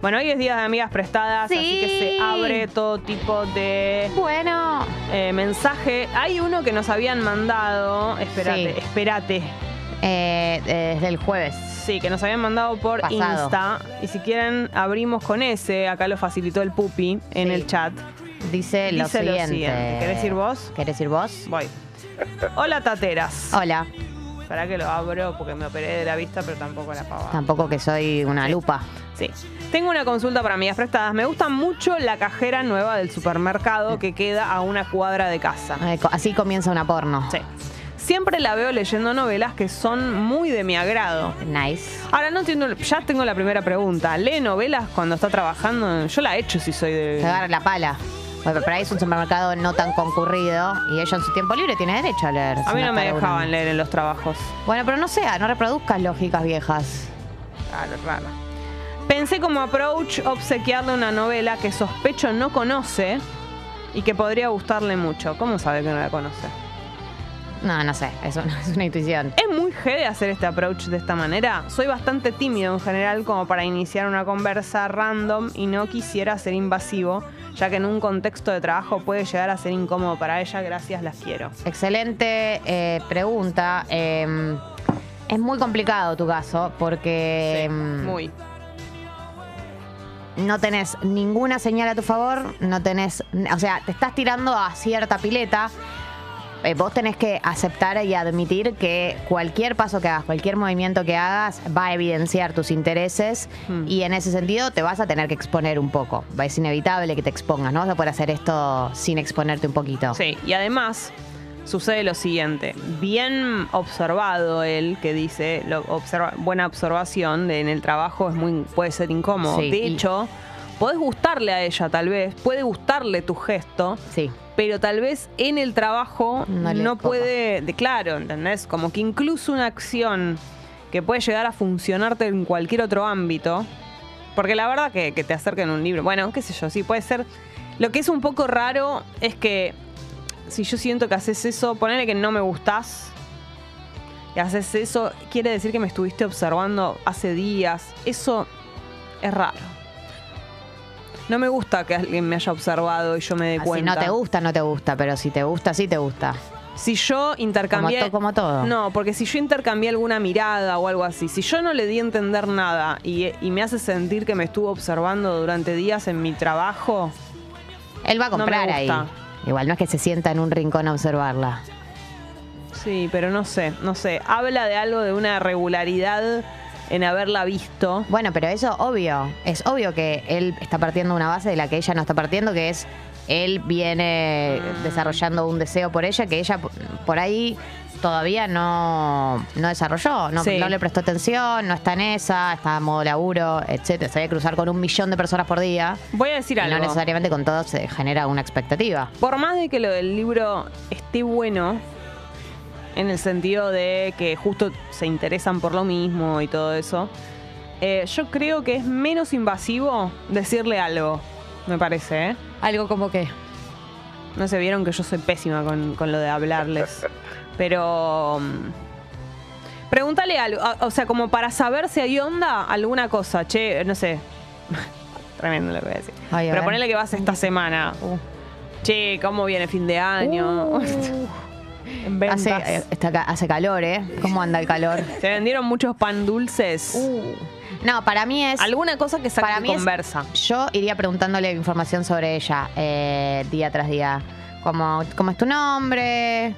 Bueno, hoy es Día de Amigas Prestadas, así Sí. que se abre todo tipo de Bueno, eh, mensaje. Hay uno que nos habían mandado, espérate, Sí. espérate. eh, desde el jueves. Sí, que nos habían mandado por Pasado. Insta. Y si quieren, abrimos con ese. Acá lo facilitó el pupi en Sí. el chat. Dice, lo, Dice lo siguiente. siguiente. ¿Querés ir vos? ¿Querés ir vos? Voy. Hola, tateras. Hola. Para que lo abro porque me operé de la vista, pero tampoco la pava. Tampoco que soy una lupa. Sí. Tengo una consulta para amigas prestadas. Me gusta mucho la cajera nueva del supermercado que queda a una cuadra de casa. Así comienza una porno. Sí. Siempre la veo leyendo novelas que son muy de mi agrado. Nice. Ahora no entiendo, ya tengo la primera pregunta. ¿Lee novelas cuando está trabajando? Yo la he hecho si soy Te de. agarra la pala. Bueno, pero ahí es un supermercado no tan concurrido y ella en su tiempo libre tiene derecho a leer. A mí no me dejaban leer en los trabajos. Bueno, pero no sea, no reproduzcas lógicas viejas. Raro, raro. Pensé como approach obsequiarle una novela que sospecho no conoce y que podría gustarle mucho. ¿Cómo sabe que no la conoce? No, no sé, es una, es una intuición. ¿Es muy G de hacer este approach de esta manera? Soy bastante tímido en general como para iniciar una conversa random y no quisiera ser invasivo, ya que en un contexto de trabajo puede llegar a ser incómodo para ella. Gracias, las quiero. Excelente eh, pregunta. Eh, es muy complicado tu caso porque Sí, mm, muy. no tenés ninguna señal a tu favor, no tenés, o sea, te estás tirando a cierta pileta. Eh, vos tenés que aceptar y admitir que cualquier paso que hagas, cualquier movimiento que hagas va a evidenciar tus intereses Hmm. y en ese sentido te vas a tener que exponer un poco. Es inevitable que te expongas, no vas a poder hacer esto sin exponerte un poquito. Sí, y además sucede lo siguiente. Bien observado él, que dice, lo observa- buena observación, de en el trabajo es muy, puede ser incómodo. Sí, de y- hecho, podés gustarle a ella tal vez, puede gustarle tu gesto, Sí. pero tal vez en el trabajo No puede, de, claro, ¿entendés? Como que incluso una acción que puede llegar a funcionarte en cualquier otro ámbito, porque la verdad que, que te acerquen un libro, bueno, qué sé yo, sí puede ser. Lo que es un poco raro es que si yo siento que haces eso, ponele que no me gustás y haces eso, quiere decir que me estuviste observando hace días. Eso es raro. No me gusta que alguien me haya observado y yo me dé Ah, Si cuenta. no te gusta, no te gusta, pero si te gusta, sí te gusta. Si yo intercambié. Como to- como todo. No, porque si yo intercambié alguna mirada o algo así, si yo no le di a entender nada y, y me hace sentir que me estuvo observando durante días en mi trabajo, Él va a No me comprar ahí. gusta. Igual no es que se sienta en un rincón a observarla. sí, pero no sé, no sé. Habla de algo de una regularidad en haberla visto. Bueno, pero eso obvio. Es obvio que él está partiendo una base de la que ella no está partiendo, que es él viene Mm. desarrollando un deseo por ella que ella por ahí todavía no, no desarrolló, no, Sí. no le prestó atención, no está en esa, está a modo laburo, etcétera. Se debe cruzar con un millón de personas por día. Voy a decir Y algo. no necesariamente con todo se genera una expectativa. Por más de que lo del libro esté bueno, en el sentido de que justo se interesan por lo mismo y todo eso, eh, yo creo que es menos invasivo decirle algo, me parece, ¿eh? Algo como que. No se vieron que yo soy pésima con, con lo de hablarles. Pero. mm, Pregúntale algo. o- O sea, como para saber si hay onda, alguna cosa. Che, no sé. Tremendo lo que voy a decir. Ay, a Pero ver. ponele que vas esta semana. Uh. Che, ¿cómo viene fin de año? Ventas. Hace, eh, está ca- hace calor, ¿eh? ¿Cómo anda el calor? Se vendieron muchos pan dulces. Uh. No, para mí es. Alguna cosa que para saque mí es- conversa. Yo iría preguntándole información sobre ella eh, día tras día. Como, ¿Cómo es tu nombre?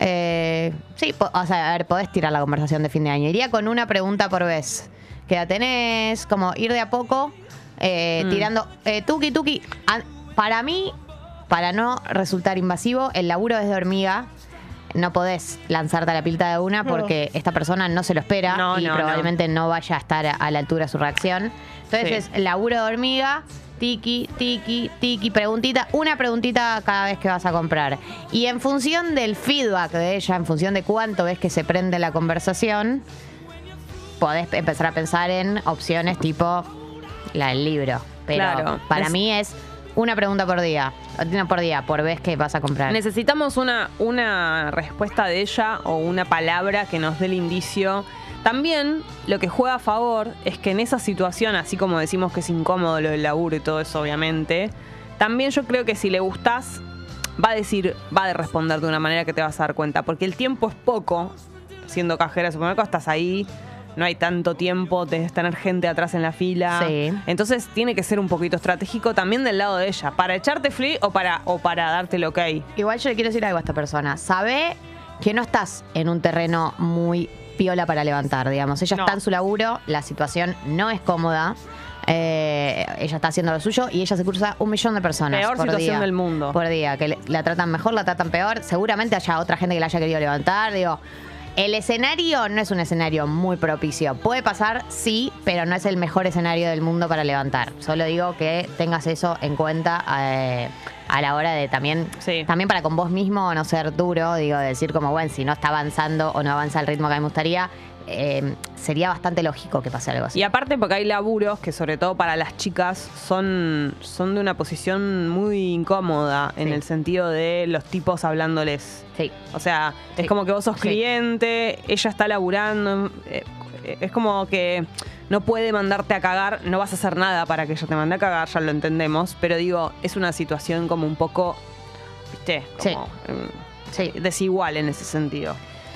Eh, sí, po- o sea, a ver, podés tirar la conversación de fin de año. Iría con una pregunta por vez. ¿Qué edad tenés? Como ir de a poco eh, Mm. tirando. Eh, tuki, tuki. An- Para mí, para no resultar invasivo, el laburo es de hormiga. No podés lanzarte a la pilta de una porque esta persona no se lo espera No, y no, probablemente no vaya a estar a- a la altura de su reacción. Entonces Sí. es laburo de hormiga, tiki, tiki, tiki, preguntita, una preguntita cada vez que vas a comprar. Y en función del feedback de ella, en función de cuánto ves que se prende la conversación, podés empezar a pensar en opciones tipo la del libro. Pero Claro, para es- mí es una pregunta por día, una por día, por vez que vas a comprar. Necesitamos una, una respuesta de ella o una palabra que nos dé el indicio También lo que juega a favor es que en esa situación, así como decimos que es incómodo lo del laburo y todo eso, obviamente, también yo creo que si le gustás, va a decir, va a responder de una manera que te vas a dar cuenta, porque el tiempo es poco, siendo cajera de supermercado, estás ahí, no hay tanto tiempo, de tener gente atrás en la fila. Sí. Entonces tiene que ser un poquito estratégico también del lado de ella, para echarte free o para, o para darte el ok. Igual yo le quiero decir algo a esta persona. Sabe que no estás en un terreno muy piola para levantar, digamos. Ella No. está en su laburo, la situación no es cómoda. eh, ella está haciendo lo suyo y ella se cruza un millón de personas. Peor por situación día, del mundo. Por día, que le- la tratan mejor, la tratan peor. Seguramente haya otra gente que la haya querido levantar. Digo, el escenario no es un escenario muy propicio. Puede pasar, sí, pero no es el mejor escenario del mundo para levantar. Solo digo que tengas eso en cuenta eh, a la hora de también, Sí. también para con vos mismo no ser duro, digo, decir como, bueno, si no está avanzando o no avanza al ritmo que a mí me gustaría, eh, sería bastante lógico que pase algo así. Y aparte porque hay laburos que sobre todo para las chicas son, son de una posición muy incómoda en Sí. el sentido de los tipos hablándoles. Sí. O sea, Sí. es como que vos sos cliente, ella está laburando, eh, eh, es como que no puede mandarte a cagar, no vas a hacer nada para que ella te mande a cagar, ya lo entendemos, pero digo, es una situación como un poco, viste, como Sí. desigual en ese sentido.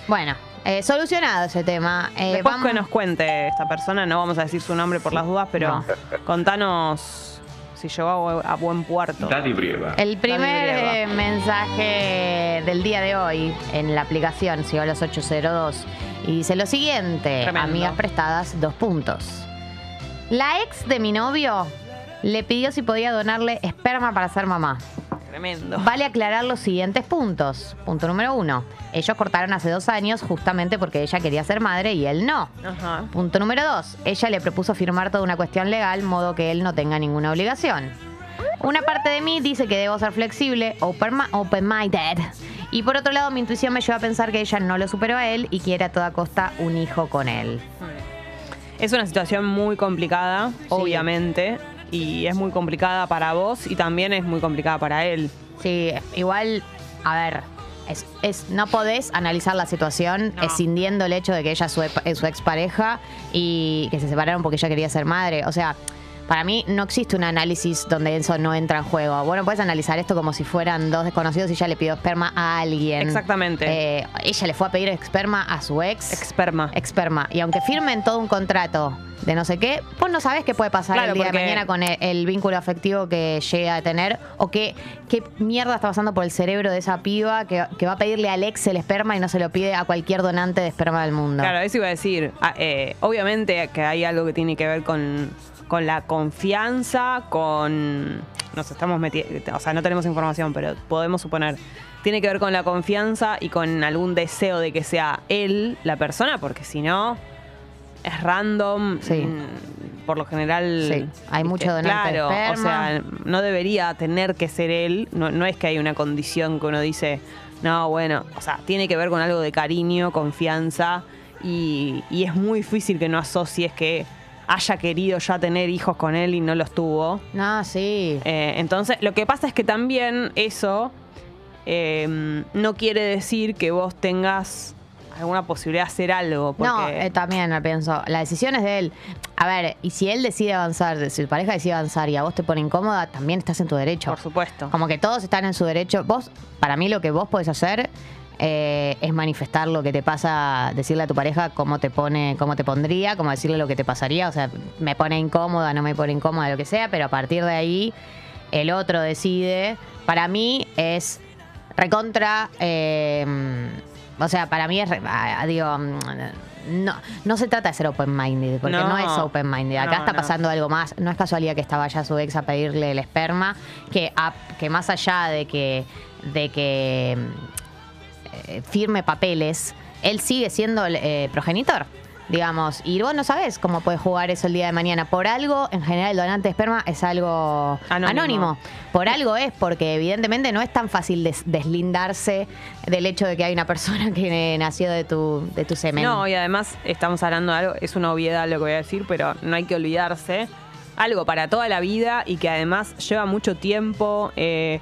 Bueno, eh, solucionado ese tema. Eh, Después vamos- que nos cuente esta persona, no vamos a decir su nombre por las dudas, pero No. contanos si llegó a, bu- a buen puerto. Dani Brieva. El primer Brieva. eh, mensaje del día de hoy en la aplicación Sigo a los 802 y dice lo siguiente, Tremendo. amigas prestadas, dos puntos. La ex de mi novio le pidió si podía donarle esperma para ser mamá. Tremendo. Vale aclarar los siguientes puntos. Punto número uno. Ellos cortaron hace dos años justamente porque ella quería ser madre y él no. Ajá. Punto número dos. Ella le propuso firmar toda una cuestión legal, modo que él no tenga ninguna obligación. Una parte de mí dice que debo ser flexible, open- open-minded. y por otro lado, mi intuición me lleva a pensar que ella no lo superó a él y quiere a toda costa un hijo con él. Es una situación muy complicada, obviamente, y es muy complicada para vos y también es muy complicada para él. Sí, igual, a ver, es, es- no podés analizar la situación No. escindiendo el hecho de que ella es su, su expareja y que se separaron porque ella quería ser madre. O sea, para mí no existe un análisis donde eso no entra en juego. Bueno, puedes analizar esto como si fueran dos desconocidos y ella le pidió esperma a alguien. Exactamente. Eh, ella le fue a pedir esperma a su ex. Experma. Experma. Y aunque firmen todo un contrato de no sé qué, vos no sabés qué puede pasar Claro, el día de mañana con el, el vínculo afectivo que llega a tener o qué, qué mierda está pasando por el cerebro de esa piba que, que va a pedirle al ex el esperma y no se lo pide a cualquier donante de esperma del mundo. Claro, eso iba a decir. Ah, eh, obviamente que hay algo que tiene que ver con, con la confianza, con... Nos estamos metiendo... O sea, no tenemos información, pero podemos suponer. Tiene que ver con la confianza y con algún deseo de que sea él la persona, porque si no, es random. Sí. mm, Por lo general... Sí, hay mucho donante de Claro, o sea, no debería tener que ser él. No, no es que hay una condición que uno dice, no, bueno, o sea, tiene que ver con algo de cariño, confianza. Y, y es muy difícil que no asocies que haya querido ya tener hijos con él y no los tuvo. No, sí. Eh, entonces, lo que pasa es que también eso eh, no quiere decir que vos tengas alguna posibilidad de hacer algo. Porque, No, eh, también pienso. La decisión es de él. A ver, y si él decide avanzar, si tu pareja decide avanzar y a vos te pone incómoda, también estás en tu derecho. por supuesto. Como que todos están en su derecho. Vos, para mí, lo que vos podés hacer eh, es manifestar lo que te pasa, decirle a tu pareja cómo te pone, cómo te pondría, como decirle lo que te pasaría. O sea, me pone incómoda, no me pone incómoda, lo que sea, pero a partir de ahí, el otro decide. Para mí es recontra. eh, o sea, para mí es. re- ah, digo. mm, No, no se trata de ser open-minded, porque no, No. es open-minded. Acá No, está no. pasando algo más. No es casualidad que estaba ya su ex a pedirle el esperma, que, a- que más allá de que, de que firme papeles, él sigue siendo el eh, progenitor. Digamos, y vos no sabés cómo puede jugar eso el día de mañana. Por algo, en general, el donante de esperma es algo Anónimo. anónimo. Por algo es, porque evidentemente no es tan fácil des- deslindarse del hecho de que hay una persona que nació de tu, de tu semen. No, y además estamos hablando de algo, es una obviedad lo que voy a decir, pero no hay que olvidarse. Algo para toda la vida y que además lleva mucho tiempo. eh,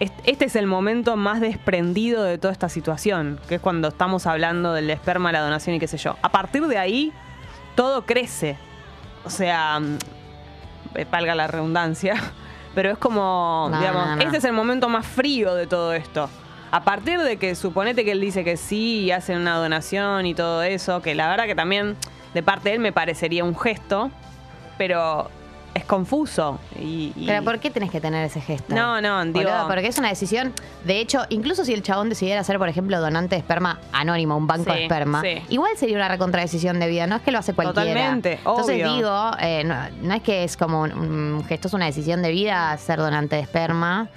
este es el momento más desprendido de toda esta situación, que es cuando estamos hablando del esperma, la donación y qué sé yo. A partir de ahí, todo crece. O sea, mm, eh, valga la redundancia, pero es como, No, digamos, no, no. este es el momento más frío de todo esto. A partir de que suponete que él dice que sí y hacen una donación y todo eso, que la verdad que también de parte de él me parecería un gesto, pero es confuso. Y, y- Pero ¿por qué tenés que tener ese gesto? No, no, digo- Boludo, porque es una decisión. De hecho, incluso si el chabón decidiera ser, por ejemplo, donante de esperma anónimo, un banco Sí, de esperma, sí. igual sería una recontradecisión de vida. No es que lo hace cualquiera. Totalmente, Entonces obvio. digo, eh, no, no es que es como un, un gesto, es una decisión de vida ser donante de esperma.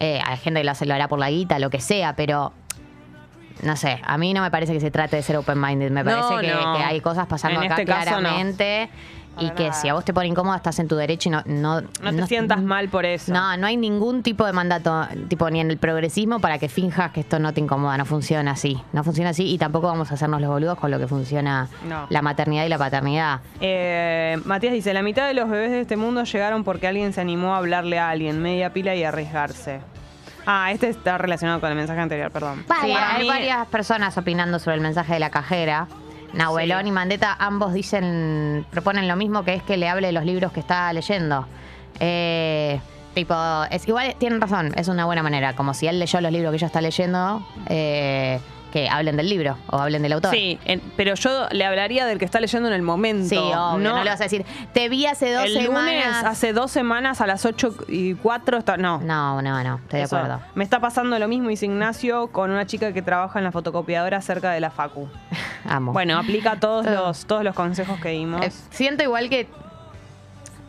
Eh, hay gente que lo hace, lo hará por la guita, lo que sea, pero. No sé, a mí no me parece que se trate de ser open-minded. Me No, parece que, no. que hay cosas pasando En acá este caso, no. Y que si a vos te pone incómoda, estás en tu derecho y no. No, no te sientas mal por eso. no, no hay ningún tipo de mandato, tipo ni en el progresismo para que finjas que esto no te incomoda. No funciona así. No funciona así y tampoco vamos a hacernos los boludos con lo que funciona No. la maternidad y la paternidad. Eh, Matías dice, la mitad de los bebés de este mundo llegaron porque alguien se animó a hablarle a alguien, media pila y arriesgarse. Ah, este está relacionado con el mensaje anterior, perdón. Sí, Para hay mí- varias personas opinando sobre el mensaje de la cajera. Nahuelón Sí. y Mandeta ambos dicen, proponen lo mismo que es que le hable de los libros que está leyendo. Eh, tipo, es igual, tienen razón, es una buena manera. Como si él leyó los libros que ella está leyendo, eh, que hablen del libro o hablen del autor. Sí, en- pero yo le hablaría del que está leyendo en el momento. Sí, obvio, no, le vas a decir, te vi hace dos el lunes, semanas. hace dos semanas a las 8 y 4, está, no. No, no, no, estoy de acuerdo. Me está pasando lo mismo, dice Ignacio, con una chica que trabaja en la fotocopiadora cerca de la Facu. Amo. Bueno, aplica todos los, todos los consejos que dimos. Eh, siento igual que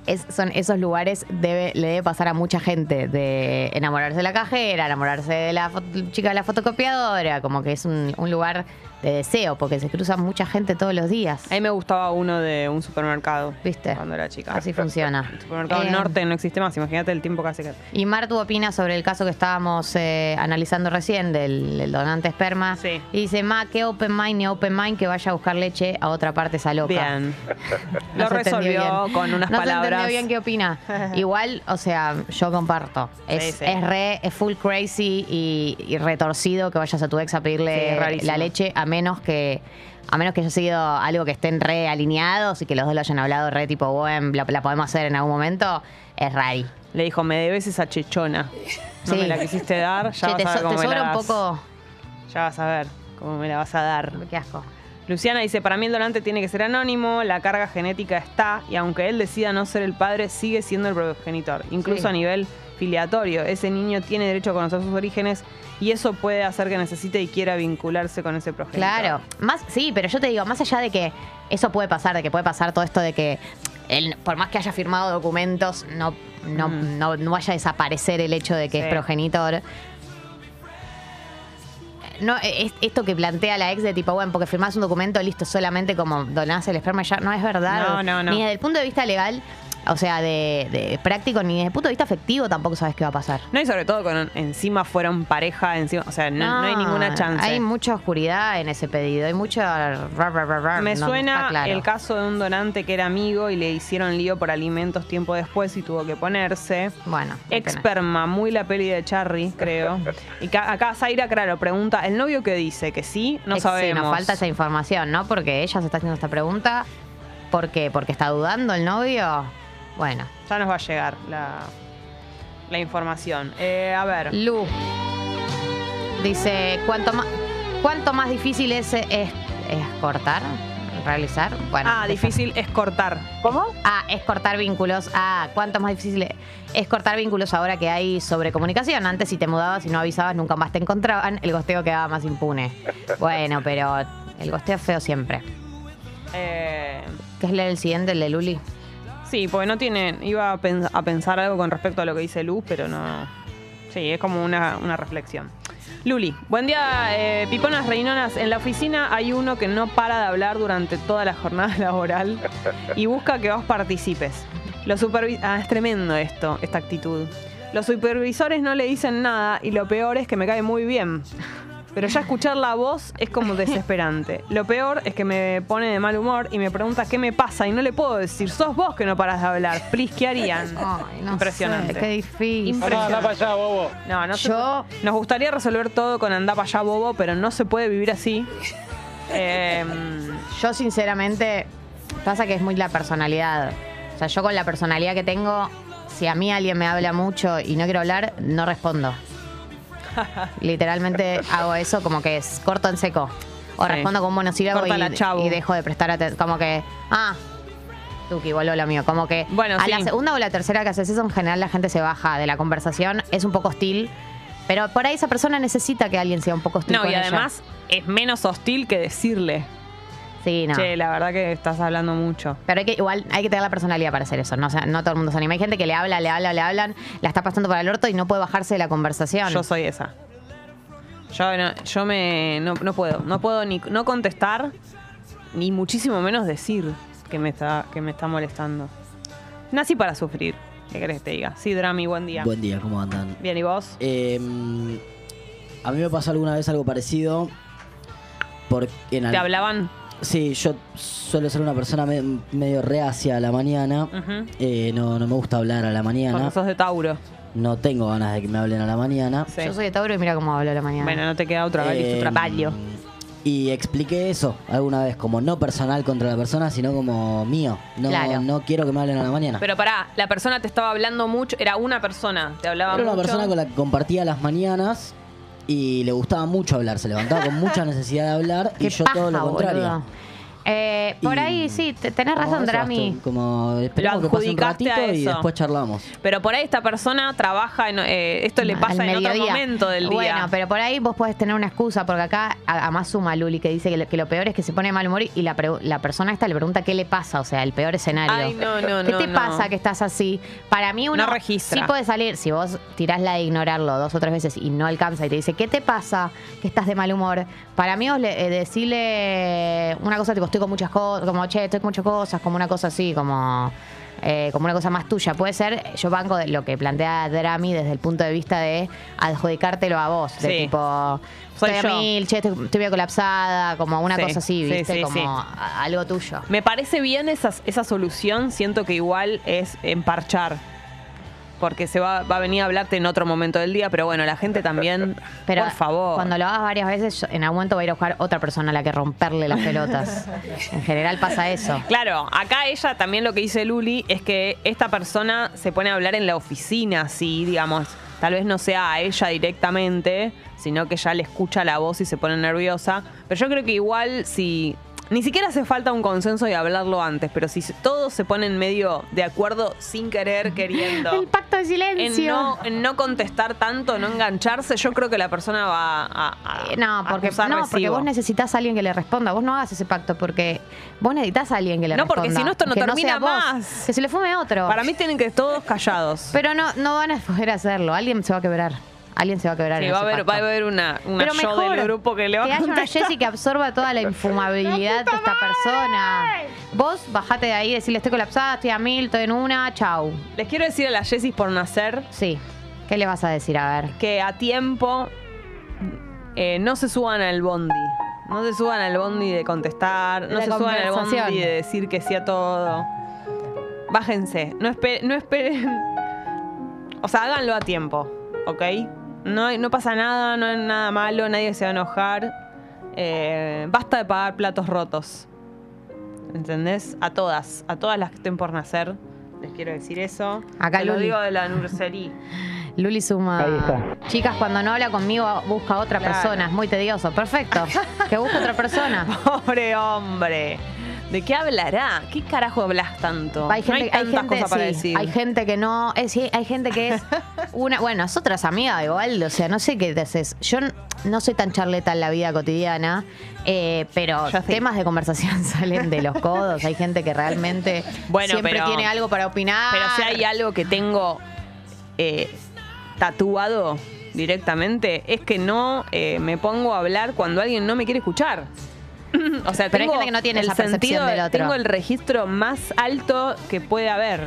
es- son esos lugares debe, le debe pasar a mucha gente de enamorarse de la cajera, enamorarse de la fo- chica de la fotocopiadora, como que es un, un lugar de deseo, porque se cruza mucha gente todos los días. A mí me gustaba uno de un supermercado. ¿Viste? Cuando era chica. Así funciona. El supermercado Eh, norte no existe más, imagínate el tiempo que hace que. Y Martu opina sobre el caso que estábamos eh, analizando recién del, del donante esperma. Sí. Y dice, ma, qué open mind ni open mind que vaya a buscar leche a otra parte esa loca. Bien. No Lo resolvió bien. con unas no palabras. entendió bien qué opina. Igual, o sea, yo comparto. Es, Sí, sí. es re, es full crazy y, y retorcido que vayas a tu ex a pedirle la leche, a menos que a menos que haya sido algo que estén re alineados y que los dos lo hayan hablado re tipo, bueno, la, la podemos hacer en algún momento, es rari. Le dijo, me debes esa chechona. No Sí. me la quisiste dar, ya Che, vas te, a ver so- cómo te me la sobra un poco... Ya vas a ver cómo me la vas a dar. Qué asco. Luciana dice, para mí el donante tiene que ser anónimo, la carga genética está, y aunque él decida no ser el padre, sigue siendo el progenitor, incluso Sí. a nivel filiatorio. Ese niño tiene derecho a conocer sus orígenes y eso puede hacer que necesite y quiera vincularse con ese progenitor. Claro, más sí, pero yo te digo, más allá de que eso puede pasar, de que puede pasar todo esto de que él, por más que haya firmado documentos, no, no, Mm. no, no vaya a desaparecer el hecho de que Sí. es progenitor. No, es esto que plantea la ex de tipo, bueno, porque firmás un documento, listo, solamente como donás el esperma, ya no es verdad. No, no, no. Ni desde el punto de vista legal, o sea, de, de práctico, ni desde el punto de vista afectivo tampoco sabes qué va a pasar. No, y sobre todo con encima fueron pareja, encima, o sea, no, no hay ninguna chance. Hay mucha oscuridad en ese pedido, hay mucha... Me no, suena claro. el caso de un donante que era amigo y le hicieron lío por alimentos tiempo después y tuvo que ponerse. Bueno. Experma, muy la peli de Charry, creo. Y acá Zaira, claro, pregunta, ¿el novio que dice? ¿Que sí? No sabemos. Sí, nos falta esa información, ¿no? Porque ella se está haciendo esta pregunta. ¿Por qué? ¿Porque está dudando el novio? Bueno, Ya nos va a llegar la, la información. Eh, a ver. Lu dice, ¿cuánto más, cuánto más difícil es, es, es cortar? ¿Realizar? Bueno, ah, difícil es cortar. ¿Cómo? Ah, es cortar vínculos. Ah, ¿cuánto más difícil es cortar vínculos ahora que hay sobre comunicación? Antes si te mudabas y no avisabas nunca más te encontraban, el gosteo quedaba más impune. Bueno, pero el gosteo es feo siempre. Eh, ¿Qué es leer el siguiente, el de Luli? Sí, porque no tiene. Iba a, pens- a pensar algo con respecto a lo que dice Luz, pero no. Sí, es como una, una reflexión. Luli, buen día, eh, Piponas Reinonas. En la oficina hay uno que no para de hablar durante toda la jornada laboral y busca que vos participes. Los ah, es tremendo esto, esta actitud. Los supervisores no le dicen nada y lo peor es que me cae muy bien. Pero ya escuchar la voz es como desesperante. Lo peor es que me pone de mal humor y me pregunta qué me pasa y no le puedo decir, sos vos que no paras de hablar. Please, ¿qué harían? Ay, no Impresionante. sé, qué difícil. Impresionante. Anda para allá, bobo. No, no se Yo- puede- Nos gustaría resolver todo con andar para allá, bobo, pero no se puede vivir así. Eh, Yo sinceramente, pasa que es muy la personalidad. O sea, yo con la personalidad que tengo, si a mí alguien me habla mucho y no quiero hablar, no respondo. Literalmente hago eso como que es corto en seco. O Sí. respondo con un monosílabo y, y dejo de prestar atención. Como que, ah, Tuki, vuelvo lo mío. Como que Bueno, a sí. la segunda o la tercera que haces eso, en general la gente se baja de la conversación. Es un poco hostil. Pero por ahí esa persona necesita que alguien sea un poco hostil no, con y ella. además es menos hostil que decirle. Sí, no. Che, la verdad que estás hablando mucho. Pero hay que, igual hay que tener la personalidad para hacer eso. No, O sea, no todo el mundo se anima. Hay gente que le habla, le habla, le hablan, la está pasando para el orto y no puede bajarse de la conversación. Yo soy esa. Yo no, yo me no, no puedo, no puedo ni no contestar ni muchísimo menos decir que me está que me está molestando. Nací para sufrir. ¿Qué querés que te diga? Sí, Drami, buen día. Buen día, ¿cómo andan? Bien, ¿y vos? Eh, a mí me pasó alguna vez algo parecido. Porque en al- ¿Te hablaban? Sí, yo suelo ser una persona me- medio reacia a la mañana. Ujú. Eh, no, no me gusta hablar a la mañana. Porque sos de Tauro. No tengo ganas de que me hablen a la mañana. Sí. Yo soy de Tauro y mira cómo hablo a la mañana. Bueno, no te queda otra vez, Eh, tu trabajo. Y expliqué eso alguna vez, como no personal contra la persona, sino como mío. No, Claro. no quiero que me hablen a la mañana. Pero pará, la persona te estaba hablando mucho, era una persona, te hablaba Era una mucho. persona con la que compartía las mañanas y le gustaba mucho hablar. Se levantaba con mucha necesidad de hablar y Qué yo paja, todo lo contrario. boludo. Eh, por Y- ahí sí, te- tenés razón, Drami. Como esperemos que pase un a ratito y después charlamos. Pero por ahí esta persona trabaja en eh, esto le pasa en otro momento del día. Bueno, pero por ahí vos podés tener una excusa, porque acá a- además suma Luli que dice que lo, que lo peor es que se pone de mal humor y la, pre- la persona esta le pregunta qué le pasa, o sea, el peor escenario. Ay, no, no, ¿Qué no, te no. pasa que estás así? Para mí uno No registra. sí puede salir, si vos tirás la de ignorarlo dos o tres veces y no alcanza y te dice, ¿qué te pasa que estás de mal humor? Para mí vos le, eh, decirle una cosa, tipo, estoy con muchas cosas, como, che, estoy con muchas cosas, como una cosa así, como... eh, como una cosa más tuya. Puede ser, yo banco de lo que plantea Drami desde el punto de vista de adjudicártelo a vos. De Sí. tipo, Soy estoy a yo. mil, che, estoy, estoy colapsada, como una Sí, cosa así, sí, ¿viste? sí, como a- algo tuyo. Me parece bien esa, esa solución, siento que igual es emparchar. Porque se va, va a venir a hablarte en otro momento del día, pero bueno, la gente también, Pero por favor. cuando lo hagas varias veces, yo- en algún momento va a ir a buscar otra persona a la que romperle las pelotas. en general pasa eso. Claro, acá ella también lo que dice Luli es que esta persona se pone a hablar en la oficina, sí, digamos, tal vez no sea a ella directamente, sino que ya le escucha la voz y se pone nerviosa. Pero yo creo que igual si... Ni siquiera hace falta un consenso y hablarlo antes, pero si todos se ponen medio de acuerdo sin querer, queriendo. El pacto de En silencio. no, en no contestar tanto, no engancharse, yo creo que la persona va a, a- Eh, No, a porque, acusar no, porque vos necesitas a alguien que le responda. Vos no hagas ese pacto porque vos necesitas a alguien que le No, responda. porque si no, esto no Que termina vos. más. Que se le fume otro. Para mí tienen que todos callados. Pero no, no van a poder hacerlo. Alguien se va a quebrar. Alguien se va a quebrar. Sí, en va a, haber, pacto. va a haber una, una Pero yo mejor del grupo que le va a haya una. Jessie que absorba toda la infumabilidad de esta persona. Vos bajate de ahí, decirle estoy colapsada, estoy a mil, estoy en una, chau. Les quiero decir a las Jessis por nacer Sí. ¿Qué le vas a decir? A ver. que a tiempo eh, no se suban al bondi. No se suban al bondi de contestar, no se suban al conversación. bondi de decir que sí a todo. Bájense, no, espe- no esperen. O sea, háganlo a tiempo, ¿ok? No, hay- no pasa nada, no hay nada malo, nadie se va a enojar. Eh, basta de pagar platos rotos. ¿Entendés? A todas, a todas las que estén por nacer. Les quiero decir eso. Acá Te lo Luli. digo de la nursería. Luli suma. Ahí está. Chicas, cuando no habla conmigo, busca otra Claro. persona. Es muy tedioso. Perfecto. Que busque otra persona. Pobre hombre. ¿De qué hablará? ¿Qué carajo hablas tanto? Hay gente, no hay tantas gente, cosas para sí, decir. hay gente que no, es, sí, hay gente que es una, bueno, nosotras amigas igual, o sea, no sé qué te haces. Yo no soy tan charleta en la vida cotidiana, eh, pero Yo sí. temas de conversación salen de los codos. Hay gente que realmente Bueno, siempre pero- tiene algo para opinar. Pero si hay algo que tengo eh, tatuado directamente, es que no eh, me pongo a hablar cuando alguien no me quiere escuchar. o sea, Pero hay tengo gente que no tiene el esa percepción sentido- del otro. Tengo el registro más alto que puede haber.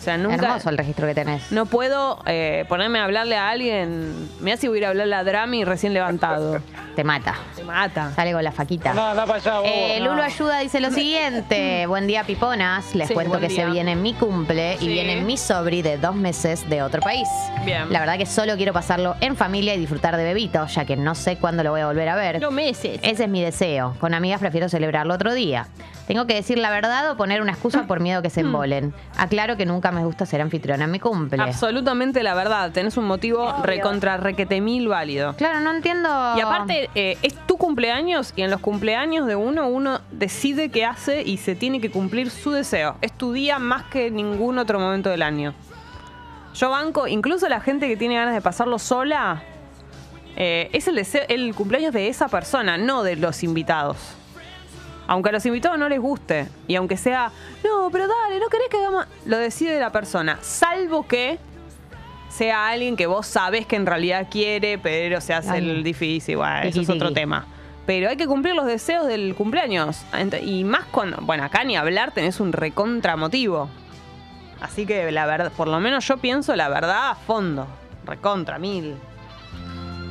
O sea, nunca. Hermoso el registro que tenés. No puedo eh, ponerme a hablarle a alguien. Voy a ir a hablarle a Drami recién levantado. Te mata. Te mata. Sale con la faquita. No, anda para allá, vos. Eh, Lulo Ayuda dice lo siguiente. Buen día, piponas. Les Sí, cuento que día. se viene mi cumple y viene mi sobri de dos meses de otro país. Bien. La verdad que solo quiero pasarlo en familia y disfrutar de bebito, ya que no sé cuándo lo voy a volver a ver. No meses. Ese es mi deseo. Con amigas prefiero celebrarlo otro día. Tengo que decir la verdad o poner una excusa por miedo que se embolen. Aclaro que nunca me gusta ser anfitriona en mi cumple. Absolutamente la verdad. Tenés un motivo recontra requete mil válido. Claro, no entiendo. Y aparte, eh, es tu cumpleaños y en los cumpleaños de uno, uno decide qué hace y se tiene que cumplir su deseo. Es tu día más que ningún otro momento del año. Yo banco, incluso la gente que tiene ganas de pasarlo sola, eh, es el, deseo, el cumpleaños de esa persona, no de los invitados. Aunque a los invitados no les guste y aunque sea, no, pero dale, no querés que hagamos. Lo decide la persona, salvo que sea alguien que vos sabés que en realidad quiere, pero se hace Ay. el difícil. Bueno, eso es otro tema. Pero hay que cumplir los deseos del cumpleaños. Y más cuando, bueno, acá ni hablar tenés un recontra motivo. Así que la verdad, por lo menos yo pienso la verdad a fondo. Recontra, mil.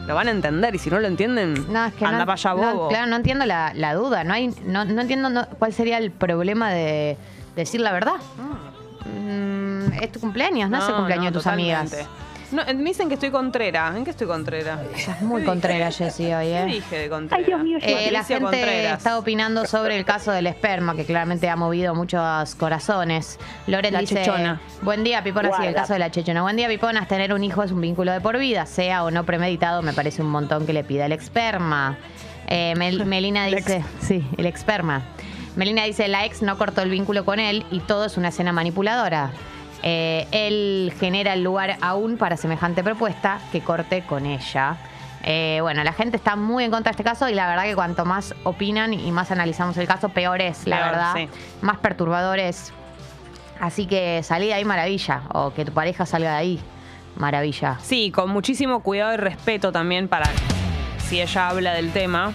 Lo van a entender y si no lo entienden, No, es que anda no, para allá no, bobo. claro, no entiendo la, la duda. No, hay, no, no entiendo no- cuál sería el problema de decir la verdad. Mm, es tu cumpleaños, no, es el cumpleaños de tus totalmente. amigas. No, me dicen que estoy contrera. ¿En qué estoy contrera? Estás muy ¿Qué contrera? Jessie, hoy, ¿Qué ¿eh? dije de contrera? Ay, Dios mío, Eh, la Patricia gente Contreras. está opinando sobre el caso del esperma, que claramente ha movido muchos corazones. Loren La dice, chechona. buen día, Piponas, sí, el Guarda. caso de la chechona. Buen día, Piponas, tener un hijo es un vínculo de por vida, sea o no premeditado, me parece un montón que le pida el esperma. Eh, Mel- Melina El dice, sí, el esperma. Melina dice, la ex no cortó el vínculo con él y todo es una escena manipuladora. Eh, él genera el lugar aún para semejante propuesta que corte con ella. Eh, bueno, la gente está muy en contra de este caso y la verdad que cuanto más opinan y más analizamos el caso, peor es, la Peor, verdad. sí. Más perturbador es. Así que salí de ahí maravilla, o que tu pareja salga de ahí maravilla. Sí, con muchísimo cuidado y respeto también para si ella habla del tema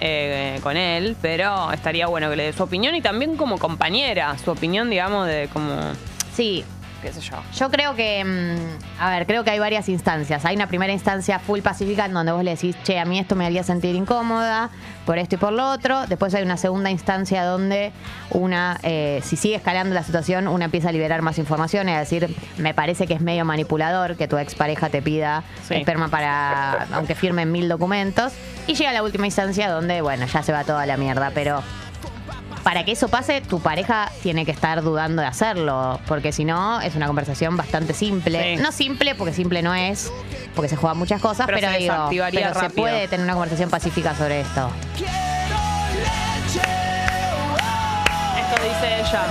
eh, con él, pero estaría bueno que le dé su opinión y también como compañera, su opinión, digamos, de como, Sí, qué sé yo. Yo creo que, mm, a ver, creo que hay varias instancias. Hay una primera instancia full pacífica en donde vos le decís, che, a mí esto me haría sentir incómoda por esto y por lo otro. Después hay una segunda instancia donde una, eh, si sigue escalando la situación, una empieza a liberar más información a decir, me parece que es medio manipulador que tu expareja te pida Sí. esperma para, aunque firmen mil documentos. Y llega la última instancia donde, bueno, ya se va toda la mierda, pero para que eso pase, tu pareja tiene que estar dudando de hacerlo, porque si no, es una conversación bastante simple. Sí. No simple, porque simple no es, porque se juegan muchas cosas, Pero pero, se digo, pero se puede tener una conversación pacífica sobre esto. Esto dice ella.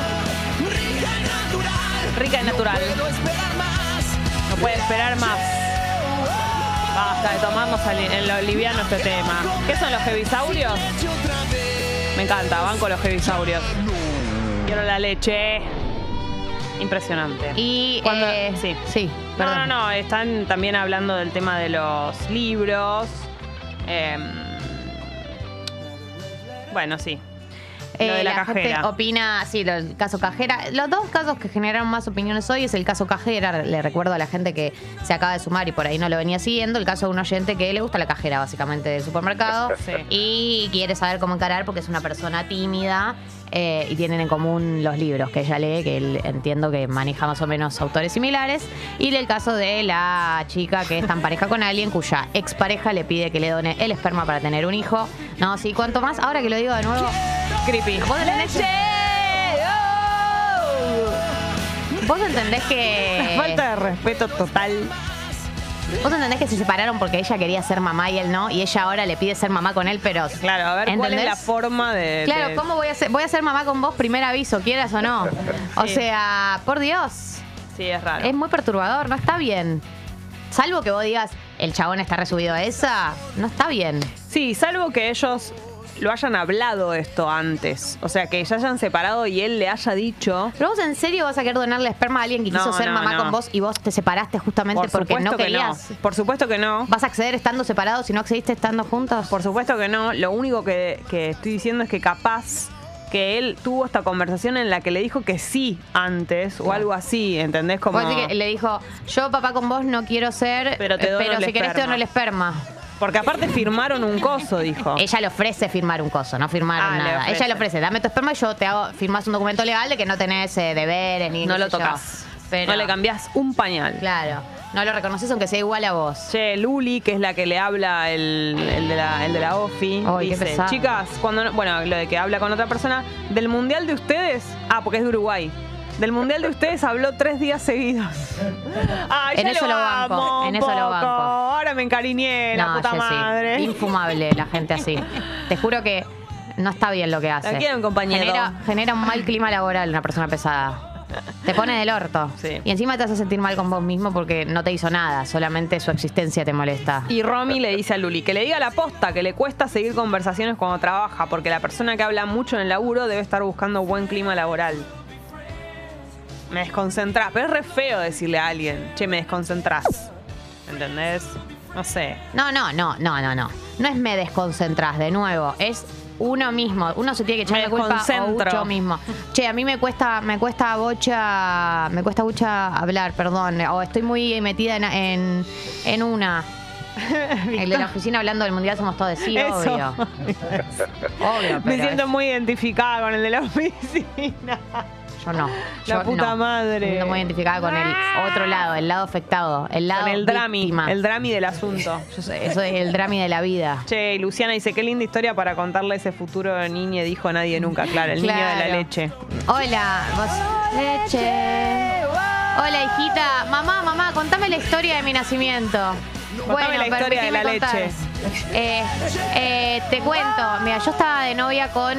Rica y natural. No puede esperar más. Basta de tomarnos en lo liviano este tema. ¿Qué son los hebisaurios? Me encanta, van con los hebisaurios. Quiero la leche. Impresionante. Y Cuando- eh, sí. sí, No, perdón. no, no, están también hablando del tema de los libros. Em, bueno, sí. Lo Eh, de la, gente cajera. opina, sí, el caso Cajera. Los dos casos que generaron más opiniones hoy es el caso Cajera. Le recuerdo a la gente que se acaba de sumar y por ahí no lo venía siguiendo. El caso de un oyente que le gusta la cajera, básicamente, del supermercado. Sí. Y quiere saber cómo encarar porque es una persona tímida eh, y tienen en común los libros que ella lee, que él entiendo que maneja más o menos autores similares. Y el caso de la chica que está en pareja con alguien cuya expareja le pide que le done el esperma para tener un hijo. No, sí, cuanto más, ahora que lo digo de nuevo. Creepy. ¿Vos entendés que- ¿Vos entendés que. Falta de respeto total. Vos entendés que se separaron porque ella quería ser mamá y él no, y ella ahora le pide ser mamá con él, pero. Claro, a ver cuál es la forma de. Claro, de- ¿cómo voy a ser? Voy a ser mamá con vos, primer aviso, quieras o no. O Sí. sea, por Dios. Sí, es raro. Es muy perturbador, no está bien. Salvo que vos digas, el chabón está resubido a esa, no está bien. Sí, salvo que ellos lo hayan hablado esto antes. O sea, que ya hayan separado y él le haya dicho. ¿Pero vos en serio vas a querer donarle esperma a alguien que No, quiso ser no, mamá no. con vos y vos te separaste justamente Por porque no que querías? Por supuesto que no. ¿Vas a acceder estando separados si no accediste estando juntos? Por supuesto que no. Lo único que, que estoy diciendo es que capaz que él tuvo esta conversación en la que le dijo que sí antes o algo así, ¿entendés? Como... Que le dijo, yo papá con vos no quiero ser, Pero te eh, dono pero el si querés te esperma". dono el esperma. Porque aparte firmaron un coso, dijo. Ella le ofrece firmar un coso, no firmaron Ah, le nada. ofrece. Ella le ofrece, dame tu esperma y yo te hago, firmás un documento legal de que no tenés eh, deberes ni no qué lo sé yo. tocas. Pero, No le cambiás un pañal. Claro, no lo reconoces aunque sea igual a vos. Che, Luli, que es la que le habla el, el de, la, el de la OFI, Ay, qué dice, pesado. chicas, cuando no- bueno, lo de que habla con otra persona, del mundial de ustedes, ah, porque es de Uruguay. Del mundial de ustedes habló tres días seguidos. Ay, En eso lo banco, amo un en eso lo banco. Ahora me encariñé, la puta madre. infumable la gente así. Te juro que no está bien lo que hace. La quiero, compañero. Genera, genera un mal clima laboral una persona pesada. Te pone del orto. Sí. Y encima te hace sentir mal con vos mismo porque no te hizo nada, solamente su existencia te molesta. Y Romy le dice a Luli que le diga la posta, que le cuesta seguir conversaciones cuando trabaja, porque la persona que habla mucho en el laburo debe estar buscando buen clima laboral. Me desconcentrás, pero es re feo decirle a alguien, che, me desconcentrás. ¿Entendés? No sé. No, no, no, no, no, no. No es me desconcentrás, de nuevo. Es uno mismo. Uno se tiene que echar Me la culpa a uno mismo. Che, a mí me cuesta, me cuesta bocha, me cuesta mucha hablar, perdón. O estoy muy metida en, en, en una. El de la oficina hablando del mundial somos todos sí, Eso. obvio. Obvio, Me pero siento es- muy identificada con el de la oficina. Yo no. La Yo puta no. madre. Me siento muy identificada con el otro lado, el lado afectado, el lado Con el drami, el drami del asunto. Yo sé, eso es el drami de la vida. Che, Luciana dice, qué linda historia para contarle ese futuro niño, dijo nadie nunca, claro, el niño de la leche. Hola, vos. Leche. Hola, hijita. Mamá, mamá, contame la historia de mi nacimiento. Contame la historia de la leche. Eh, eh, te cuento. Mira, yo estaba de novia con.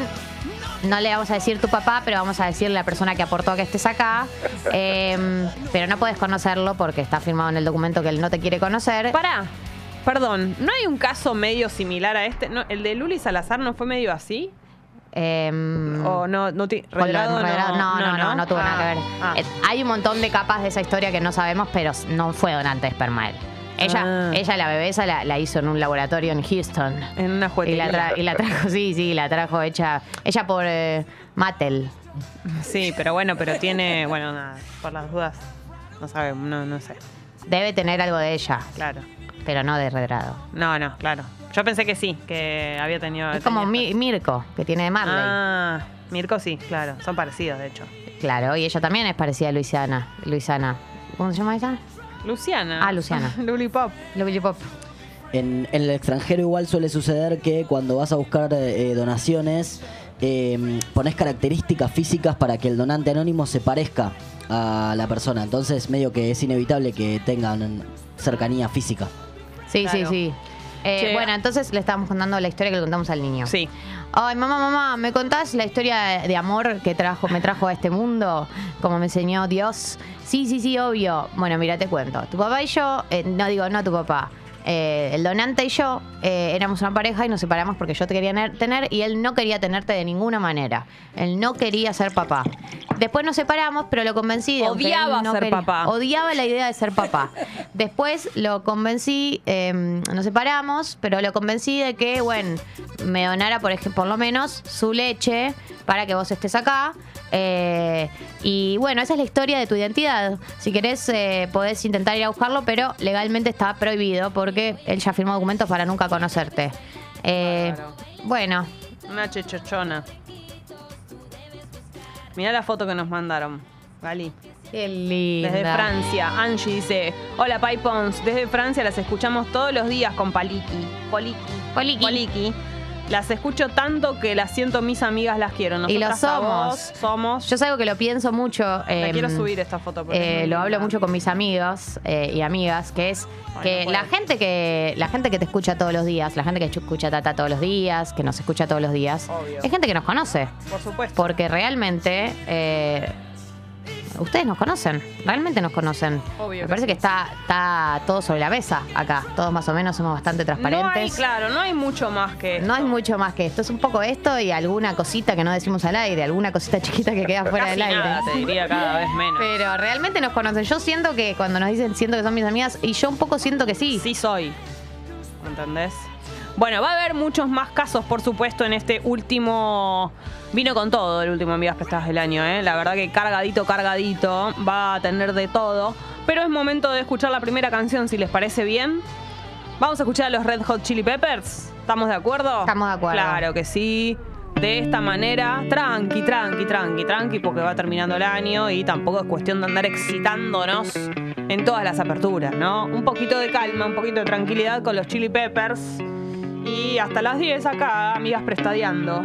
No le vamos a decir tu papá, pero vamos a decir la persona que aportó a que estés acá. Eh, pero no puedes conocerlo porque está firmado en el documento que él no te quiere conocer. Pará, perdón, ¿no hay un caso medio similar a este? ¿No, ¿El de Luli Salazar no fue medio así? Eh, ¿O no? no ti- Redrado enredado. no, no, no, no, tuvo nada que ver. Ah. Eh, hay un montón de capas de esa historia que no sabemos, pero no fue donante de esperma él. Ella, Ah. ella la bebé esa la, la hizo en un laboratorio en Houston. En una Y juguetería. la, tra- y la trajo, sí, sí, la trajo hecha, ella por eh, Mattel. Sí, pero bueno, pero tiene, bueno, nada, por las dudas, no sabemos, no, no sé, Debe tener algo de ella, claro. pero no de redrado. No, no, claro. Yo pensé que sí, que había tenido... Es como tenía- Mi- Mirko, que tiene de Marley. Ah, Mirko sí, claro, son parecidos, de hecho. Claro, y ella también es parecida a Luisana. Luisana. ¿Cómo se llama ella? Luciana. Ah, Luciana. Luli Pop. Lily Pop. En, en el extranjero igual suele suceder que cuando vas a buscar eh, donaciones, eh, pones características físicas para que el donante anónimo se parezca a la persona. Entonces medio que es inevitable que tengan cercanía física. Sí, Claro. sí, sí. Eh, Che. bueno, entonces le estábamos contando la historia que le contamos al niño. Sí. Ay, mamá, mamá, ¿me contás la historia de, de amor que trajo, me trajo a este mundo? Como me enseñó Dios. Sí, sí, sí, obvio. Bueno, mira, te cuento. Tu papá y yo, eh, no digo, no tu papá. Eh, el donante y yo eh, éramos una pareja y nos separamos porque yo te quería ner- tener y él no quería tenerte de ninguna manera. Él no quería ser papá. Después nos separamos, pero lo convencí de Odiaba no ser quería- papá. Odiaba la idea de ser papá. Después lo convencí, eh, nos separamos, pero lo convencí de que, bueno, me donara, por ejemplo, por lo menos su leche para que vos estés acá. Eh, y bueno, esa es la historia de tu identidad. Si querés, eh, podés intentar ir a buscarlo, pero legalmente está prohibido porque él ya firmó documentos para nunca conocerte. Eh, bueno, Una chechochona. Mirá la foto que nos mandaron, Gali. qué linda. Desde Francia. Angie dice, hola Pipons, desde Francia las escuchamos todos los días con Paliki. Poliki. Poliki. Poliki. Las escucho tanto que las siento mis amigas, las quiero. Y lo somos. vos somos. Yo es algo que lo pienso mucho. Eh, quiero subir esta foto. Eh, lo hablo mucho con mis amigos eh, y amigas, que es Ay, que no la gente que la gente que te escucha todos los días, la gente que escucha Tata todos los días, que nos escucha todos los días, Obvio. es gente que nos conoce, Por supuesto. porque realmente eh, ustedes nos conocen, realmente nos conocen. Obvio Me que parece sí. que está está todo sobre la mesa acá, todos más o menos somos bastante no hay, transparentes. claro, no hay mucho más que No hay mucho más que esto, es un poco esto y alguna cosita que no decimos al aire, alguna cosita chiquita que queda fuera Casi del aire. nada, te diría cada vez menos. Pero realmente nos conocen. Yo siento que cuando nos dicen siento que son mis amigas, y yo un poco siento que sí. Sí soy. ¿Entendés? Bueno, va a haber muchos más casos, por supuesto, en este último. Vino con todo el último Amigas Prestadas del año, ¿eh? La verdad que cargadito, cargadito. Va a tener de todo. Pero es momento de escuchar la primera canción, si les parece bien. Vamos a escuchar a los Red Hot Chili Peppers. ¿Estamos de acuerdo? Estamos de acuerdo. Claro que sí. De esta manera, tranqui, tranqui, tranqui, tranqui, porque va terminando el año y tampoco es cuestión de andar excitándonos en todas las aperturas, ¿no? Un poquito de calma, un poquito de tranquilidad con los Chili Peppers. Y hasta las 10 acá, amigas prestadeando.